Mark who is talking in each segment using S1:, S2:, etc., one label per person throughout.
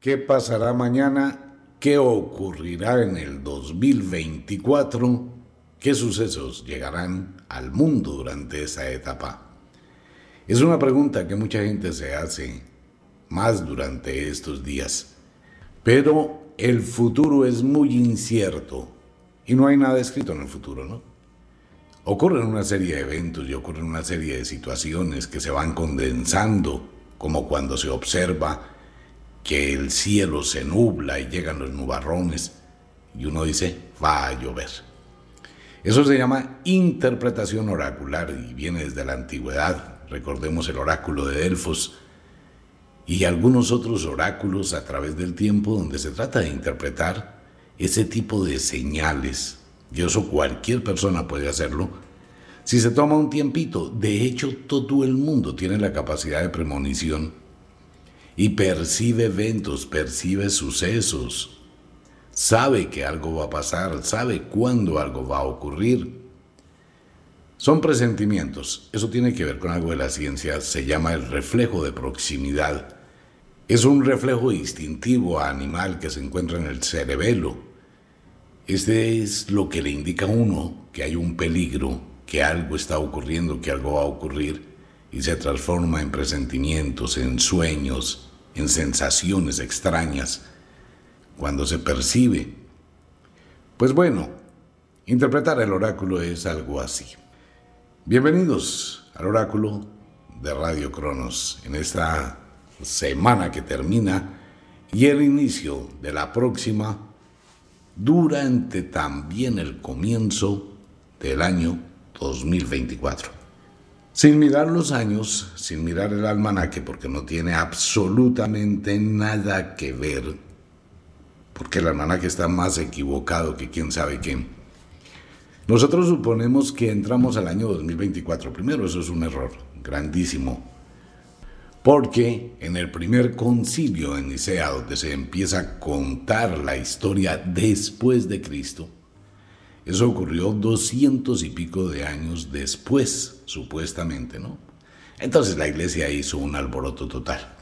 S1: ¿Qué pasará mañana? ¿Qué ocurrirá en el 2024? ¿Qué sucesos llegarán al mundo durante esa etapa? Es una pregunta que mucha gente se hace más durante estos días. Pero el futuro es muy incierto y no hay nada escrito en el futuro, ¿no? Ocurren una serie de eventos y ocurren una serie de situaciones que se van condensando, como cuando se observa que el cielo se nubla y llegan los nubarrones y uno dice, va a llover. Eso se llama interpretación oracular y viene desde la antigüedad. Recordemos el oráculo de Delfos y algunos otros oráculos a través del tiempo donde se trata de interpretar ese tipo de señales. Y eso cualquier persona puede hacerlo si se toma un tiempito. De hecho, todo el mundo tiene la capacidad de premonición y percibe eventos, percibe sucesos, sabe que algo va a pasar, sabe cuándo algo va a ocurrir. Son presentimientos, eso tiene que ver con algo de la ciencia, se llama el reflejo de proximidad. Es un reflejo instintivo animal que se encuentra en el cerebelo. Este es lo que le indica a uno que hay un peligro, que algo está ocurriendo, que algo va a ocurrir, y se transforma en presentimientos, en sueños, en sensaciones extrañas cuando se percibe. Pues bueno, interpretar el oráculo es algo así. Bienvenidos al oráculo de Radio Cronos en esta semana que termina y el inicio de la próxima durante también el comienzo del año 2024 sin mirar los años, sin mirar el almanaque, porque no tiene absolutamente nada que ver, porque el almanaque está más equivocado que quién sabe quién. Nosotros suponemos que entramos al año 2024 primero, eso es un error grandísimo, porque en el primer concilio en Nicea, donde se empieza a contar la historia después de Cristo, eso ocurrió doscientos y pico de años después, supuestamente, ¿no? Entonces la iglesia hizo un alboroto total.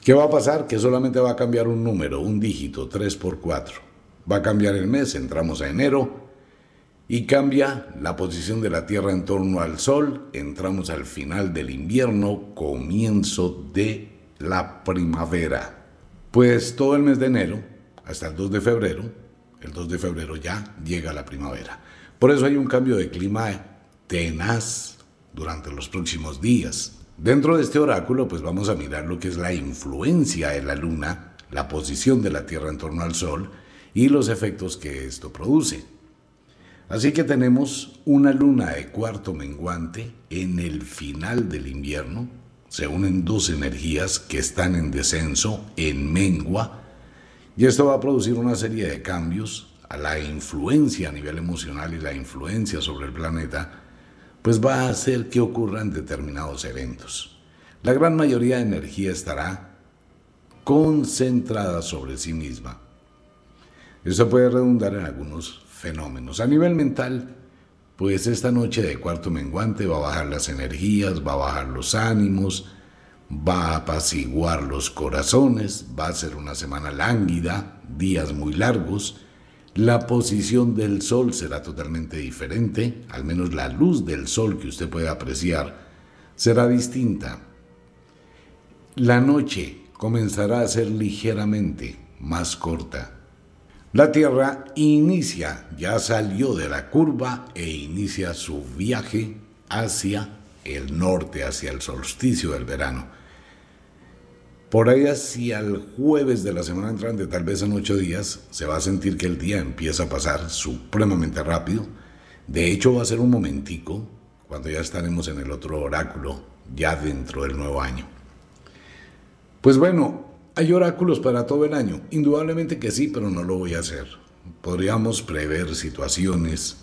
S1: ¿Qué va a pasar? Que solamente va a cambiar un número, un dígito, 3 por 4. Va a cambiar el mes, entramos a enero, y cambia la posición de la Tierra en torno al Sol, entramos al final del invierno, comienzo de la primavera. Pues todo el mes de enero, hasta el 2 de febrero, el 2 de febrero ya llega la primavera. Por eso hay un cambio de clima tenaz durante los próximos días. Dentro de este oráculo, pues vamos a mirar lo que es la influencia de la luna, la posición de la Tierra en torno al Sol y los efectos que esto produce. Así que tenemos una luna de cuarto menguante en el final del invierno. Se unen dos energías que están en descenso, en mengua, y esto va a producir una serie de cambios a la influencia a nivel emocional y la influencia sobre el planeta, pues va a hacer que ocurran determinados eventos. La gran mayoría de energía estará concentrada sobre sí misma. Esto puede redundar en algunos fenómenos. A nivel mental, pues esta noche de cuarto menguante va a bajar las energías, va a bajar los ánimos, va a apaciguar los corazones, va a ser una semana lánguida, días muy largos, la posición del sol será totalmente diferente, al menos la luz del sol que usted puede apreciar será distinta. La noche comenzará a ser ligeramente más corta. La Tierra inicia, ya salió de la curva e inicia su viaje hacia el norte, hacia el solsticio del verano. Por ahí hacia el jueves de la semana entrante, tal vez en ocho días, se va a sentir que el día empieza a pasar supremamente rápido. De hecho, va a ser un momentico cuando ya estaremos en el otro oráculo, ya dentro del nuevo año. Pues bueno, hay oráculos para todo el año. Indudablemente que sí, pero no lo voy a hacer. Podríamos prever situaciones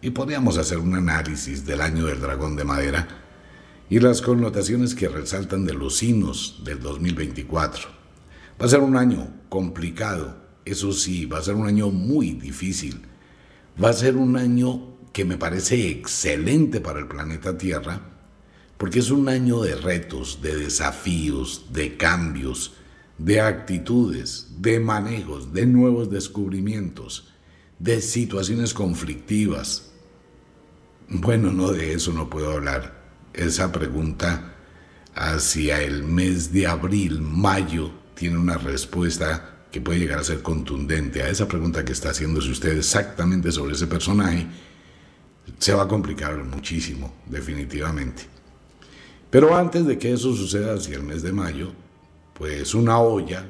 S1: y podríamos hacer un análisis del año del dragón de madera y las connotaciones que resaltan de los signos del 2024. Va a ser un año complicado, eso sí, va a ser un año muy difícil. Va a ser un año que me parece excelente para el planeta Tierra, porque es un año de retos, de desafíos, de cambios, de actitudes, de manejos, de nuevos descubrimientos, de situaciones conflictivas. Bueno, no de eso no puedo hablar. Esa pregunta hacia el mes de abril, mayo, tiene una respuesta que puede llegar a ser contundente a esa pregunta que está haciéndose usted exactamente sobre ese personaje, se va a complicar muchísimo, definitivamente. Pero antes de que eso suceda hacia el mes de mayo, pues una olla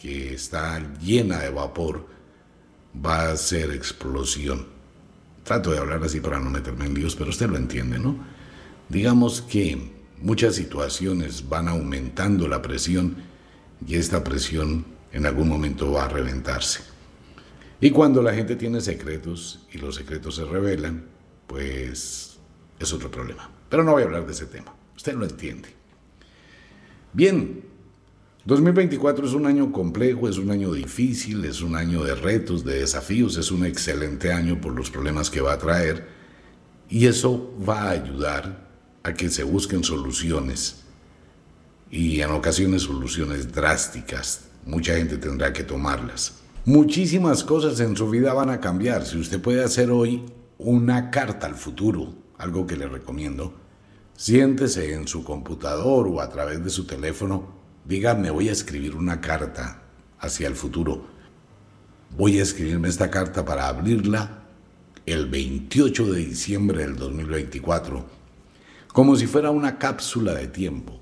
S1: que está llena de vapor va a hacer explosión. Trato de hablar así para no meterme en líos, pero usted lo entiende, ¿no? Digamos que muchas situaciones van aumentando la presión y esta presión en algún momento va a reventarse. Y cuando la gente tiene secretos y los secretos se revelan, pues es otro problema. Pero no voy a hablar de ese tema. Usted lo entiende. Bien, 2024 es un año complejo, es un año difícil, es un año de retos, de desafíos, es un excelente año por los problemas que va a traer y eso va a ayudar a que se busquen soluciones y en ocasiones soluciones drásticas. Mucha gente tendrá que tomarlas. Muchísimas cosas en su vida van a cambiar. Si usted puede hacer hoy una carta al futuro, algo que le recomiendo, siéntese en su computador o a través de su teléfono, diga, me voy a escribir una carta hacia el futuro. Voy a escribirme esta carta para abrirla el 28 de diciembre del 2024, como si fuera una cápsula de tiempo.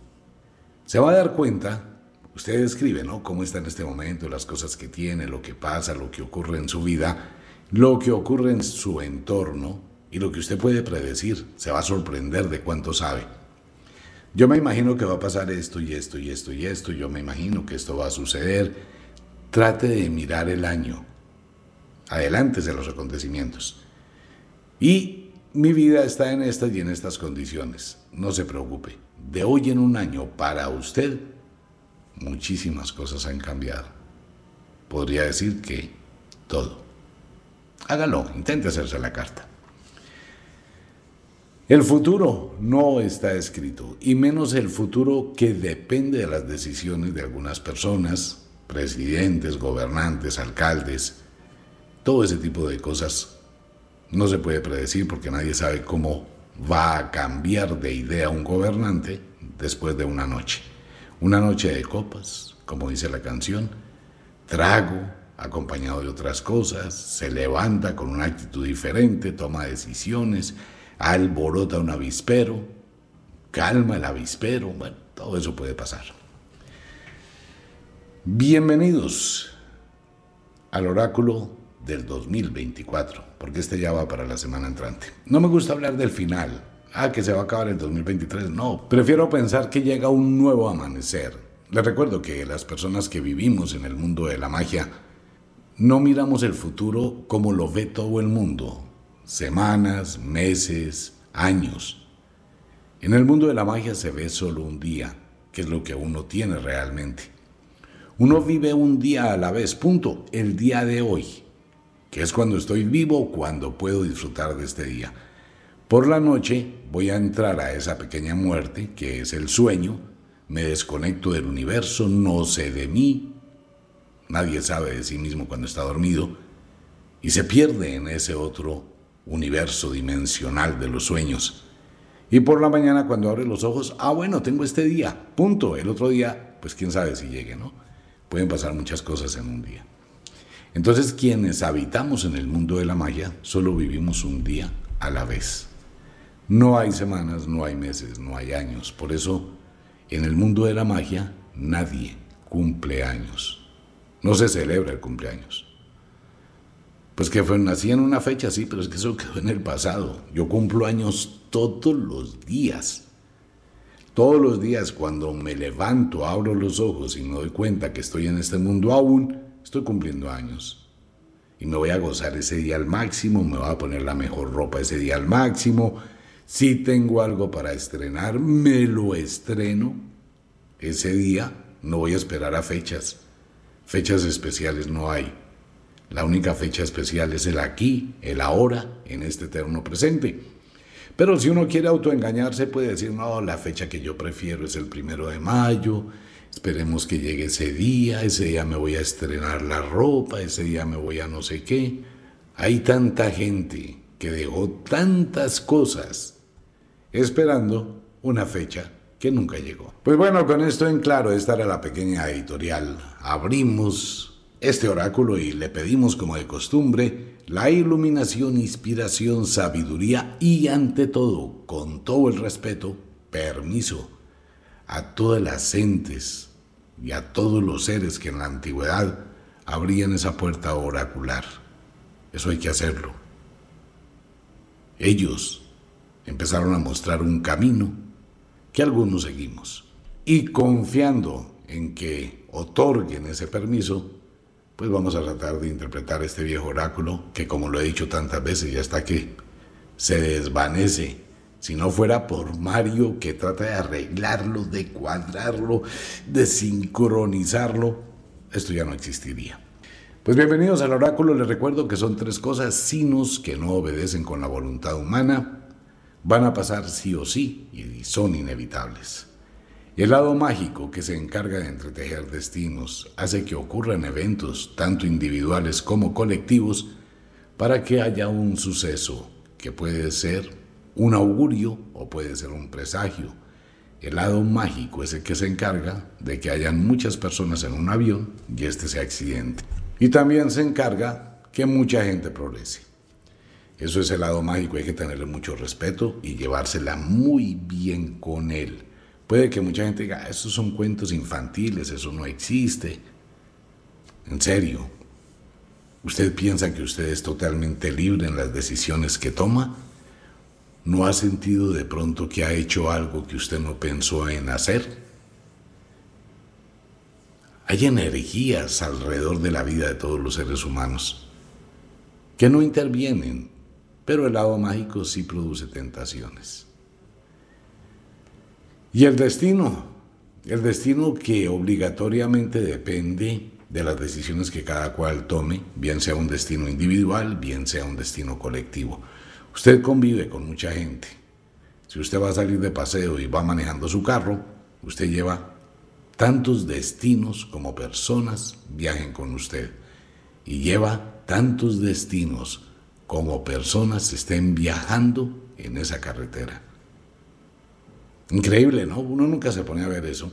S1: Se va a dar cuenta, usted escribe, ¿no? Cómo está en este momento, las cosas que tiene, lo que pasa, lo que ocurre en su vida, lo que ocurre en su entorno y lo que usted puede predecir. Se va a sorprender de cuánto sabe. Yo me imagino que va a pasar esto y esto y esto y esto. Yo me imagino que esto va a suceder. Trate de mirar el año. Adelante de los acontecimientos. Y mi vida está en estas y en estas condiciones. No se preocupe de hoy en un año para usted, muchísimas cosas han cambiado. Podría decir que todo. Hágalo, intente hacerse la carta. El futuro no está escrito, y menos el futuro que depende de las decisiones de algunas personas, presidentes, gobernantes, alcaldes, todo ese tipo de cosas no se puede predecir porque nadie sabe cómo va a cambiar de idea un gobernante después de una noche. Una noche de copas, como dice la canción, trago, acompañado de otras cosas, se levanta con una actitud diferente, toma decisiones, alborota un avispero, calma el avispero, bueno, todo eso puede pasar. Bienvenidos al oráculo del 2024, porque este ya va para la semana entrante. No me gusta hablar del final, ah, que se va a acabar el 2023, no, prefiero pensar que llega un nuevo amanecer. Les recuerdo que las personas que vivimos en el mundo de la magia no miramos el futuro como lo ve todo el mundo, semanas, meses, años. En el mundo de la magia se ve solo un día, que es lo que uno tiene realmente. Uno vive un día a la vez, punto, el día de hoy que es cuando estoy vivo, cuando puedo disfrutar de este día. Por la noche voy a entrar a esa pequeña muerte, que es el sueño, me desconecto del universo, no sé de mí, nadie sabe de sí mismo cuando está dormido, y se pierde en ese otro universo dimensional de los sueños. Y por la mañana cuando abre los ojos, ah bueno, tengo este día, punto. El otro día, pues quién sabe si llegue, ¿no? Pueden pasar muchas cosas en un día. Entonces quienes habitamos en el mundo de la magia solo vivimos un día a la vez. No hay semanas, no hay meses, no hay años. Por eso en el mundo de la magia nadie cumple años. No se celebra el cumpleaños. Pues que fue, nací en una fecha, sí, pero es que eso quedó en el pasado. Yo cumplo años todos los días. Todos los días cuando me levanto, abro los ojos y me doy cuenta que estoy en este mundo aún, estoy cumpliendo años y me voy a gozar ese día al máximo, me voy a poner la mejor ropa ese día al máximo. Si tengo algo para estrenar, me lo estreno ese día. No voy a esperar a fechas. Fechas especiales no hay. La única fecha especial es el aquí, el ahora, en este eterno presente. Pero si uno quiere autoengañarse, puede decir, no, la fecha que yo prefiero es el primero de mayo, esperemos que llegue ese día, ese día me voy a estrenar la ropa, ese día me voy a no sé qué. Hay tanta gente que dejó tantas cosas esperando una fecha que nunca llegó. Pues bueno, con esto en claro, esta era la pequeña editorial. Abrimos este oráculo y le pedimos como de costumbre la iluminación, inspiración, sabiduría y ante todo, con todo el respeto, permiso a todas las entes y a todos los seres que en la antigüedad abrían esa puerta oracular. Eso hay que hacerlo. Ellos empezaron a mostrar un camino que algunos seguimos. Y confiando en que otorguen ese permiso, pues vamos a tratar de interpretar este viejo oráculo que como lo he dicho tantas veces ya está que se desvanece si no fuera por Mario que trata de arreglarlo, de cuadrarlo, de sincronizarlo, esto ya no existiría. Pues bienvenidos al oráculo, les recuerdo que son tres cosas, sinos que no obedecen con la voluntad humana, van a pasar sí o sí y son inevitables. El lado mágico que se encarga de entretejer destinos hace que ocurran eventos, tanto individuales como colectivos, para que haya un suceso que puede ser un augurio o puede ser un presagio. El lado mágico es el que se encarga de que hayan muchas personas en un avión y este sea accidente. Y también se encarga que mucha gente progrese. Eso es el lado mágico, hay que tenerle mucho respeto y llevársela muy bien con él. Puede que mucha gente diga, esos son cuentos infantiles, eso no existe. En serio, ¿usted piensa que usted es totalmente libre en las decisiones que toma? ¿No ha sentido de pronto que ha hecho algo que usted no pensó en hacer? Hay energías alrededor de la vida de todos los seres humanos que no intervienen, pero el lado mágico sí produce tentaciones. Y el destino, el destino que obligatoriamente depende de las decisiones que cada cual tome, bien sea un destino individual, bien sea un destino colectivo. Usted convive con mucha gente. Si usted va a salir de paseo y va manejando su carro, usted lleva tantos destinos como personas viajen con usted. Y lleva tantos destinos como personas estén viajando en esa carretera. Increíble, ¿no? Uno nunca se pone a ver eso.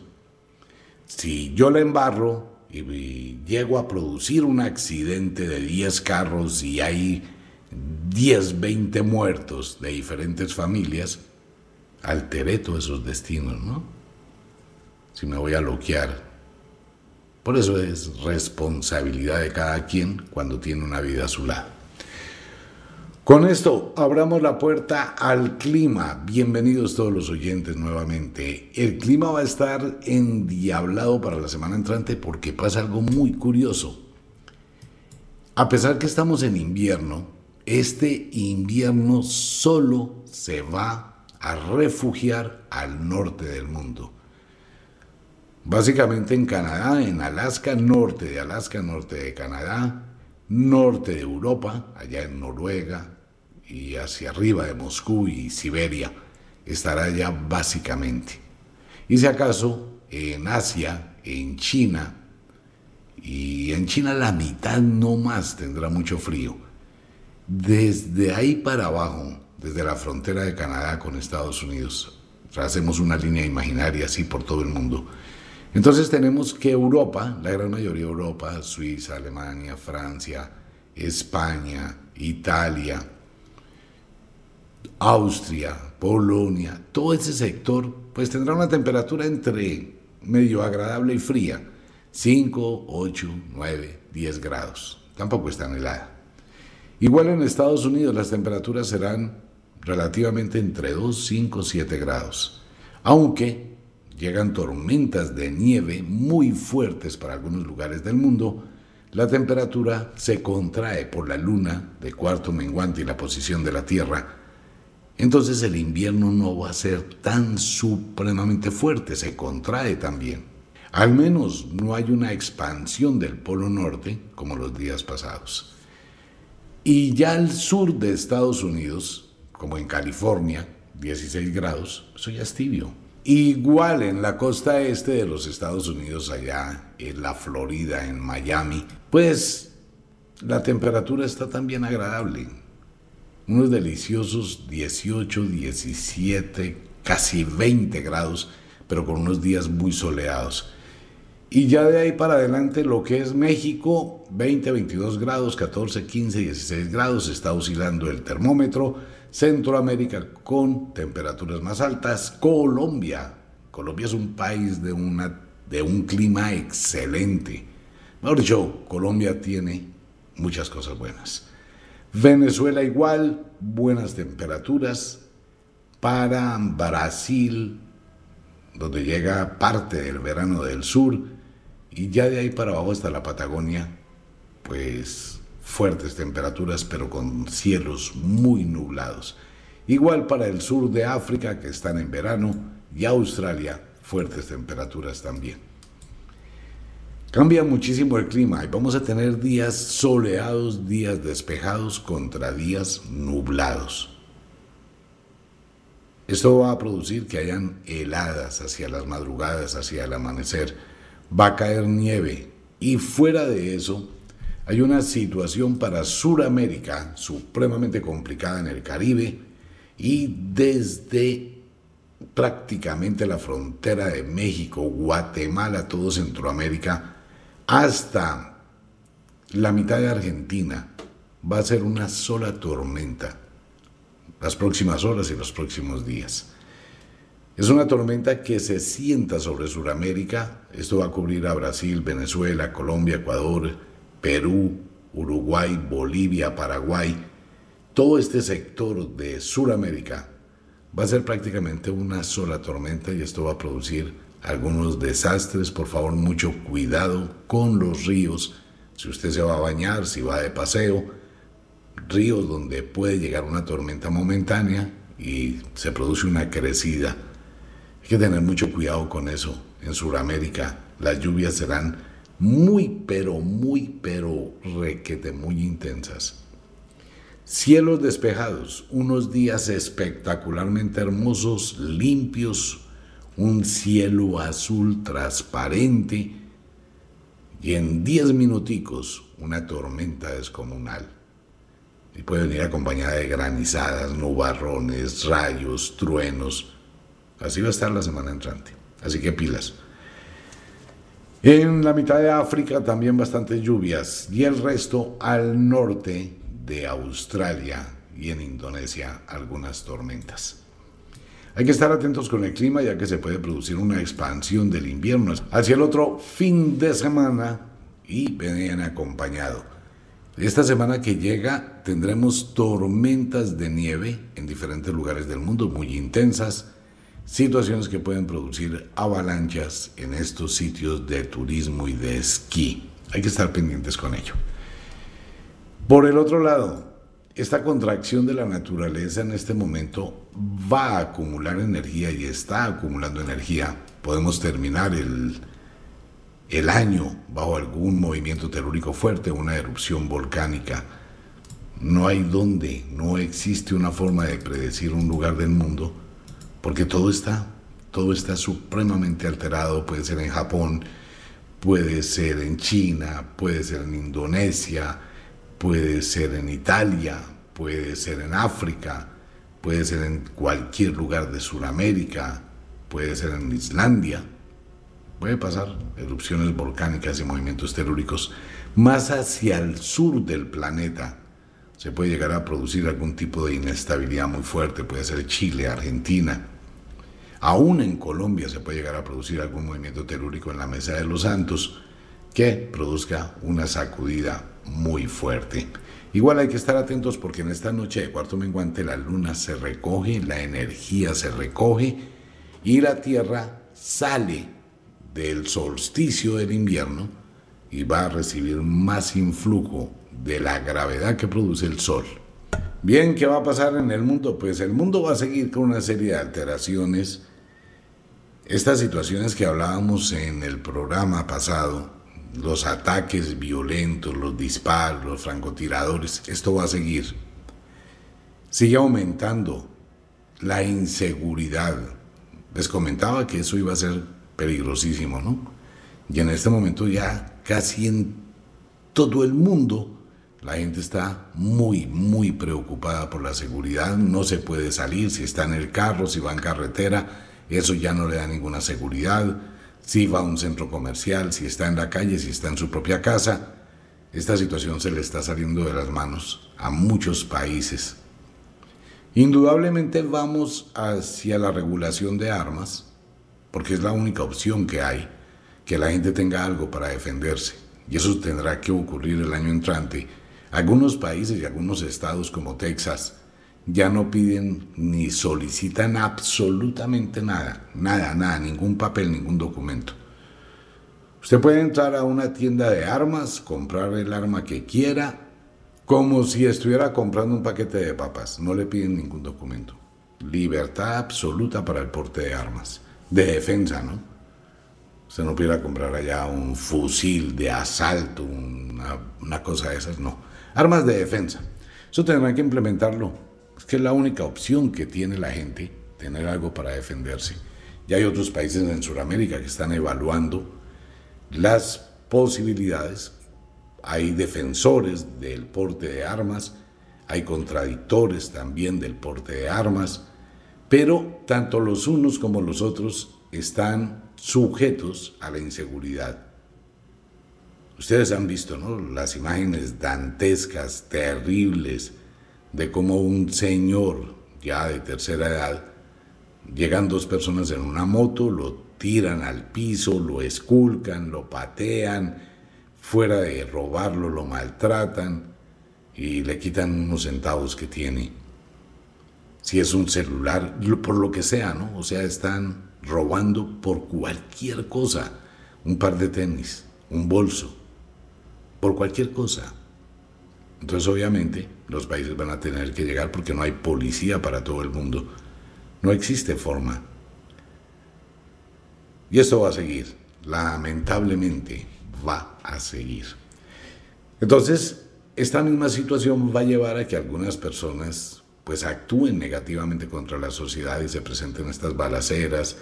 S1: Si yo le embarro y, llego a producir un accidente de 10 carros y hay 10, 20 muertos de diferentes familias, alteré todos esos destinos, ¿no? Si me voy a loquear. Por eso es responsabilidad de cada quien cuando tiene una vida a su lado. Con esto abramos la puerta al clima. Bienvenidos todos los oyentes nuevamente. El clima va a estar endiablado para la semana entrante porque pasa algo muy curioso. A pesar que estamos en invierno, este invierno solo se va a refugiar al norte del mundo. Básicamente en Canadá, en Alaska, norte de Alaska, norte de Canadá, norte de Europa, allá en Noruega y hacia arriba de Moscú y Siberia, estará ya básicamente. Y si acaso en Asia, en China, y en China la mitad no más tendrá mucho frío desde ahí para abajo, desde la frontera de Canadá con Estados Unidos, hacemos una línea imaginaria así por todo el mundo. Entonces tenemos que Europa, la gran mayoría de Europa, Suiza, Alemania, Francia, España, Italia, Austria, Polonia, todo ese sector, pues tendrá una temperatura entre medio agradable y fría, 5, 8, 9, 10 grados. Tampoco es tan helada. Igual en Estados Unidos las temperaturas serán relativamente entre 2, 5, 7 grados, aunque llegan tormentas de nieve muy fuertes para algunos lugares del mundo, la temperatura se contrae por la luna de cuarto menguante y la posición de la Tierra. Entonces el invierno no va a ser tan supremamente fuerte, se contrae también. Al menos no hay una expansión del Polo Norte como los días pasados. Y ya al sur de Estados Unidos, como en California, 16 grados, eso ya es tibio. Igual en la costa este de los Estados Unidos, allá en la Florida, en Miami, pues la temperatura está también agradable. Unos deliciosos 18, 17, casi 20 grados, pero con unos días muy soleados. Y ya de ahí para adelante lo que es México, 20, 22 grados, 14, 15, 16 grados, está oscilando el termómetro. Centroamérica con temperaturas más altas. Colombia. Colombia es un país de, una, de un clima excelente. Mejor dicho, Colombia tiene muchas cosas buenas. Venezuela igual, buenas temperaturas. Para Brasil, donde llega parte del verano del sur, y ya de ahí para abajo hasta la Patagonia, pues fuertes temperaturas, pero con cielos muy nublados. Igual para el sur de África, que están en verano, y Australia, fuertes temperaturas también. Cambia muchísimo el clima y vamos a tener días soleados, días despejados contra días nublados. Esto va a producir que hayan heladas hacia las madrugadas, hacia el amanecer. Va a caer nieve y fuera de eso hay una situación para Sudamérica supremamente complicada en el Caribe y desde prácticamente la frontera de México, Guatemala, todo Centroamérica, hasta la mitad de Argentina, va a ser una sola tormenta las próximas horas y los próximos días. Es una tormenta que se sienta sobre Sudamérica. Esto va a cubrir a Brasil, Venezuela, Colombia, Ecuador, Perú, Uruguay, Bolivia, Paraguay. Todo este sector de Sudamérica va a ser prácticamente una sola tormenta y esto va a producir algunos desastres. Por favor, mucho cuidado con los ríos. Si usted se va a bañar, si va de paseo, ríos donde puede llegar una tormenta momentánea y se produce una crecida. Que tener mucho cuidado con eso. En Sudamérica las lluvias serán muy, pero muy, pero requete, muy intensas. Cielos despejados, unos días espectacularmente hermosos, limpios, un cielo azul transparente y en 10 minuticos una tormenta descomunal y puede venir acompañada de granizadas, nubarrones, rayos, truenos. Así va a estar la semana entrante. Así que pilas. En la mitad de África también bastantes lluvias y el resto al norte de Australia y en Indonesia algunas tormentas. Hay que estar atentos con el clima ya que se puede producir una expansión del invierno hacia el otro fin de semana y venir acompañado esta semana que llega tendremos tormentas de nieve en diferentes lugares del mundo muy intensas, situaciones que pueden producir avalanchas en estos sitios de turismo y de esquí. Hay que estar pendientes con ello. Por el otro lado, esta contracción de la naturaleza en este momento va a acumular energía y está acumulando energía. Podemos terminar el el año bajo algún movimiento telúrico fuerte, una erupción volcánica. No hay dónde, no existe una forma de predecir un lugar del mundo, porque todo está, todo está supremamente alterado. Puede ser en Japón, puede ser en China, puede ser en Indonesia, puede ser en Italia, puede ser en África, puede ser en cualquier lugar de Sudamérica, puede ser en Islandia puede pasar erupciones volcánicas y movimientos telúricos más hacia el sur del planeta. Se puede llegar a producir algún tipo de inestabilidad muy fuerte, puede ser Chile, Argentina. Aún en Colombia se puede llegar a producir algún movimiento telúrico en la Mesa de los Santos que produzca una sacudida muy fuerte. Igual hay que estar atentos porque en esta noche de cuarto menguante la luna se recoge, la energía se recoge y la Tierra sale del solsticio del invierno y va a recibir más influjo de la gravedad que produce el Sol. Bien, ¿qué va a pasar en el mundo? Pues el mundo va a seguir con una serie de alteraciones. Estas situaciones que hablábamos en el programa pasado, los ataques violentos, los disparos, los francotiradores, esto va a seguir. Sigue aumentando la inseguridad, Les comentaba que eso iba a ser peligrosísimo, ¿no? Y en este momento ya casi en todo el mundo la gente está muy, muy preocupada por la seguridad, no se puede salir, si está en el carro, si va en carretera, eso ya no le da ninguna seguridad, si va a un centro comercial, si está en la calle, si está en su propia casa. Esta situación se le está saliendo de las manos a muchos países. Indudablemente vamos hacia la regulación de armas, porque es la única opción que hay, que la gente tenga algo para defenderse. Y eso tendrá que ocurrir el año entrante. Algunos países y algunos estados como Texas ya no piden ni solicitan absolutamente nada, nada, nada, ningún papel, ningún documento. Usted puede entrar a una tienda de armas, comprar el arma que quiera, como si estuviera comprando un paquete de papas. No le piden ningún documento. Libertad absoluta para el porte de armas. De defensa, ¿no? Usted no pudiera comprar allá un fusil de asalto, una, una cosa de esas, no. Armas de defensa. Eso tendrán que implementarlo. Es que es la única opción que tiene la gente, tener algo para defenderse. Ya hay otros países en Sudamérica que están evaluando las posibilidades hay defensores del porte de armas, hay contradictores también del porte de armas, pero tanto los unos como los otros están sujetos a la inseguridad. Ustedes han visto ¿no? las imágenes dantescas, terribles, de cómo un señor ya de tercera edad, llegan dos personas en una moto, lo tiran al piso, lo esculcan, lo patean, fuera de robarlo, lo maltratan y le quitan unos centavos que tiene. Si es un celular, por lo que sea, ¿no? O sea, están robando por cualquier cosa. Un par de tenis, un bolso, por cualquier cosa. Entonces, obviamente, los países van a tener que llegar porque no hay policía para todo el mundo. No existe forma. Y esto va a seguir, lamentablemente va a seguir. Entonces, esta misma situación va a llevar a que algunas personas pues actúen negativamente contra la sociedad y se presenten estas balaceras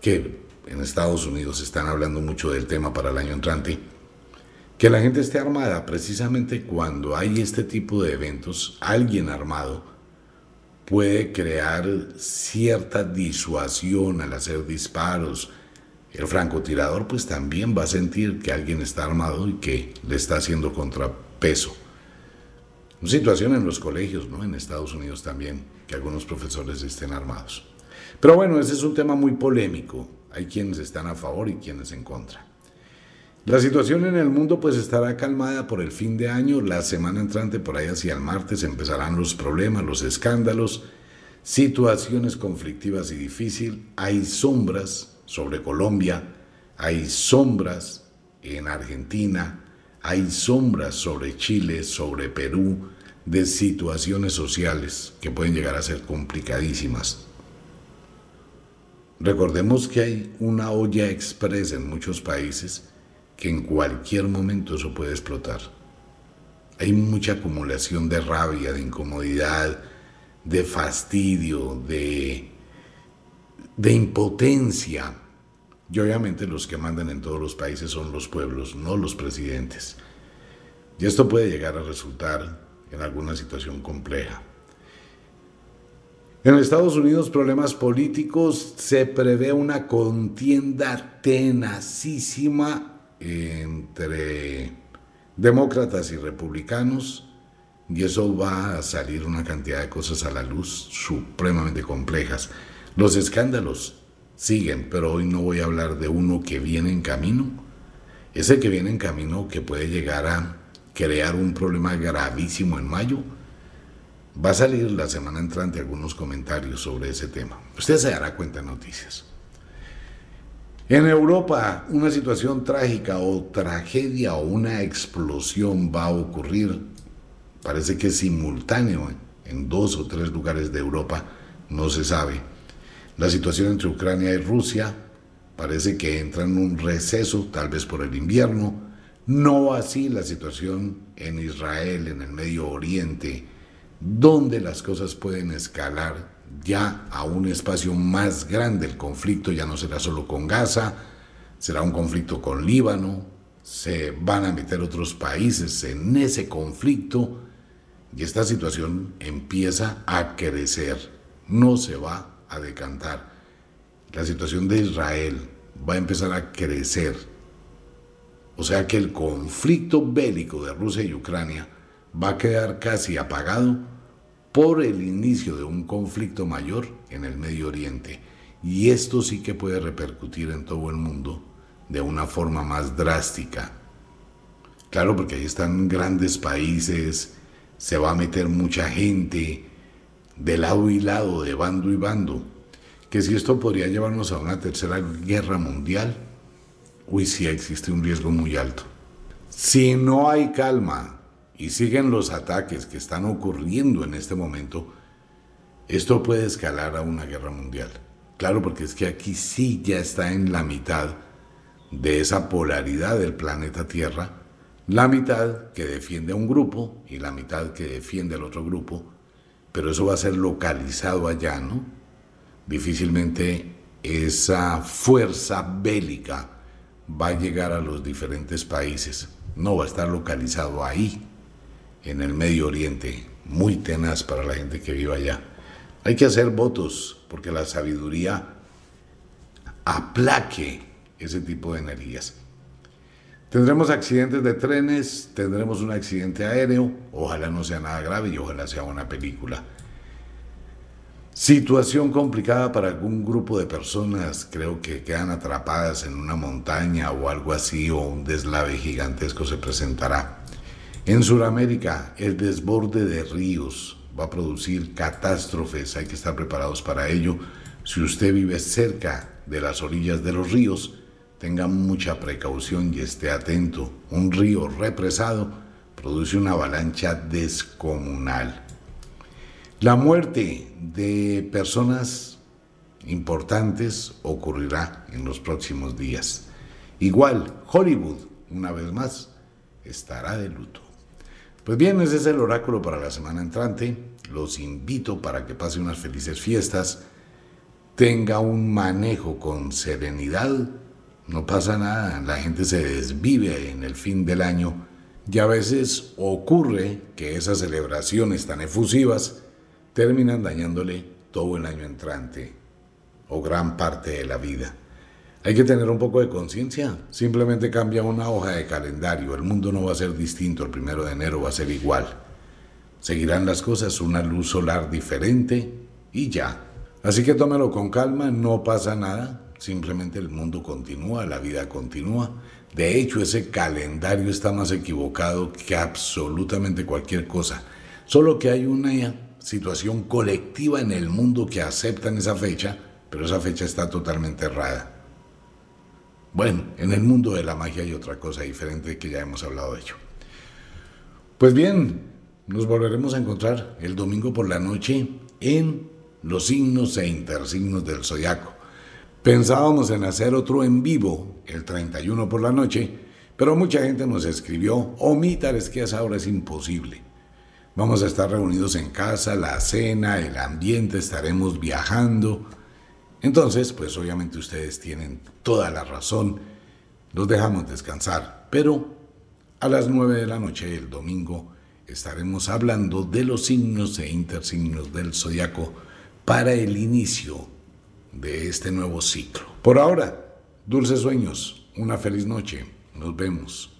S1: que en Estados Unidos están hablando mucho del tema para el año entrante. Que la gente esté armada precisamente cuando hay este tipo de eventos, alguien armado puede crear cierta disuasión al hacer disparos, el francotirador pues también va a sentir que alguien está armado y que le está haciendo contrapeso. Situación en los colegios, ¿no? En Estados Unidos también, que algunos profesores estén armados. Pero bueno, ese es un tema muy polémico. Hay quienes están a favor y quienes en contra. La situación en el mundo pues estará calmada por el fin de año. La semana entrante, por ahí hacia el martes, empezarán los problemas, los escándalos, situaciones conflictivas y difíciles. Hay sombras sobre Colombia, hay sombras en Argentina, hay sombras sobre Chile, sobre Perú, de situaciones sociales que pueden llegar a ser complicadísimas. Recordemos que hay una olla express en muchos países que en cualquier momento eso puede explotar. Hay mucha acumulación de rabia, de incomodidad, de fastidio, de, de impotencia y obviamente los que mandan en todos los países son los pueblos, no los presidentes. Y esto puede llegar a resultar en alguna situación compleja. En Estados Unidos, problemas políticos, se prevé una contienda tenacísima entre demócratas y republicanos, y eso va a salir una cantidad de cosas a la luz supremamente complejas. Los escándalos siguen, pero hoy no voy a hablar de uno que viene en camino. Ese que viene en camino que puede llegar a crear un problema gravísimo en mayo. Va a salir la semana entrante algunos comentarios sobre ese tema. Usted se dará cuenta en noticias. En Europa, una situación trágica o tragedia o una explosión va a ocurrir. Parece que es simultáneo en dos o tres lugares de Europa, no se sabe la situación entre Ucrania y Rusia parece que entra en un receso, tal vez por el invierno. No así la situación en Israel, en el Medio Oriente, donde las cosas pueden escalar ya a un espacio más grande. El conflicto ya no será solo con Gaza, será un conflicto con Líbano, se van a meter otros países en ese conflicto y esta situación empieza a crecer, no se va a decantar. La situación de Israel va a empezar a crecer. O sea que el conflicto bélico de Rusia y Ucrania va a quedar casi apagado por el inicio de un conflicto mayor en el Medio Oriente. Y esto sí que puede repercutir en todo el mundo de una forma más drástica. Claro, porque ahí están grandes países, se va a meter mucha gente de lado y lado, de bando y bando. Que si esto podría llevarnos a una tercera guerra mundial, uy, sí existe un riesgo muy alto. Si no hay calma y siguen los ataques que están ocurriendo en este momento, esto puede escalar a una guerra mundial. Claro, porque es que aquí sí ya está en la mitad de esa polaridad del planeta Tierra, la mitad que defiende a un grupo y la mitad que defiende al otro grupo, pero eso va a ser localizado allá, ¿no? Difícilmente esa fuerza bélica va a llegar a los diferentes países, no va a estar localizado ahí en el Medio Oriente, muy tenaz para la gente que vive allá. Hay que hacer votos porque la sabiduría aplaque ese tipo de energías. Tendremos accidentes de trenes, tendremos un accidente aéreo, ojalá no sea nada grave y ojalá sea una película. Situación complicada para algún grupo de personas, creo que quedan atrapadas en una montaña o algo así, o un deslave gigantesco se presentará. En Sudamérica, el desborde de ríos va a producir catástrofes, hay que estar preparados para ello. Si usted vive cerca de las orillas de los ríos, tenga mucha precaución y esté atento. Un río represado produce una avalancha descomunal. La muerte de personas importantes ocurrirá en los próximos días. Igual, Hollywood, una vez más, estará de luto. Pues bien, ese es el oráculo para la semana entrante. Los invito para que pase unas felices fiestas, tenga un manejo con serenidad, no pasa nada, la gente se desvive en el fin del año y a veces ocurre que esas celebraciones tan efusivas terminan dañándole todo el año entrante o gran parte de la vida. Hay que tener un poco de conciencia. Simplemente cambia una hoja de calendario. El mundo no va a ser distinto. El primero de enero va a ser igual. Seguirán las cosas, una luz solar diferente y ya. Así que tómelo con calma, no pasa nada. Simplemente el mundo continúa, la vida continúa. De hecho, ese calendario está más equivocado que absolutamente cualquier cosa. Solo que hay una situación colectiva en el mundo que aceptan esa fecha, pero esa fecha está totalmente errada. Bueno, en el mundo de la magia hay otra cosa diferente que ya hemos hablado de ello. Pues bien, nos volveremos a encontrar el domingo por la noche en los signos e intersignos del zodiaco. Pensábamos en hacer otro en vivo el 31 por la noche, pero mucha gente nos escribió, omítar es que a esa hora es imposible. Vamos a estar reunidos en casa, la cena, el ambiente, estaremos viajando. Entonces, pues obviamente ustedes tienen toda la razón, los dejamos descansar, pero a las 9 de la noche el domingo estaremos hablando de los signos e intersignos del zodiaco para el inicio de este nuevo ciclo. Por ahora, dulces sueños, una feliz noche, nos vemos.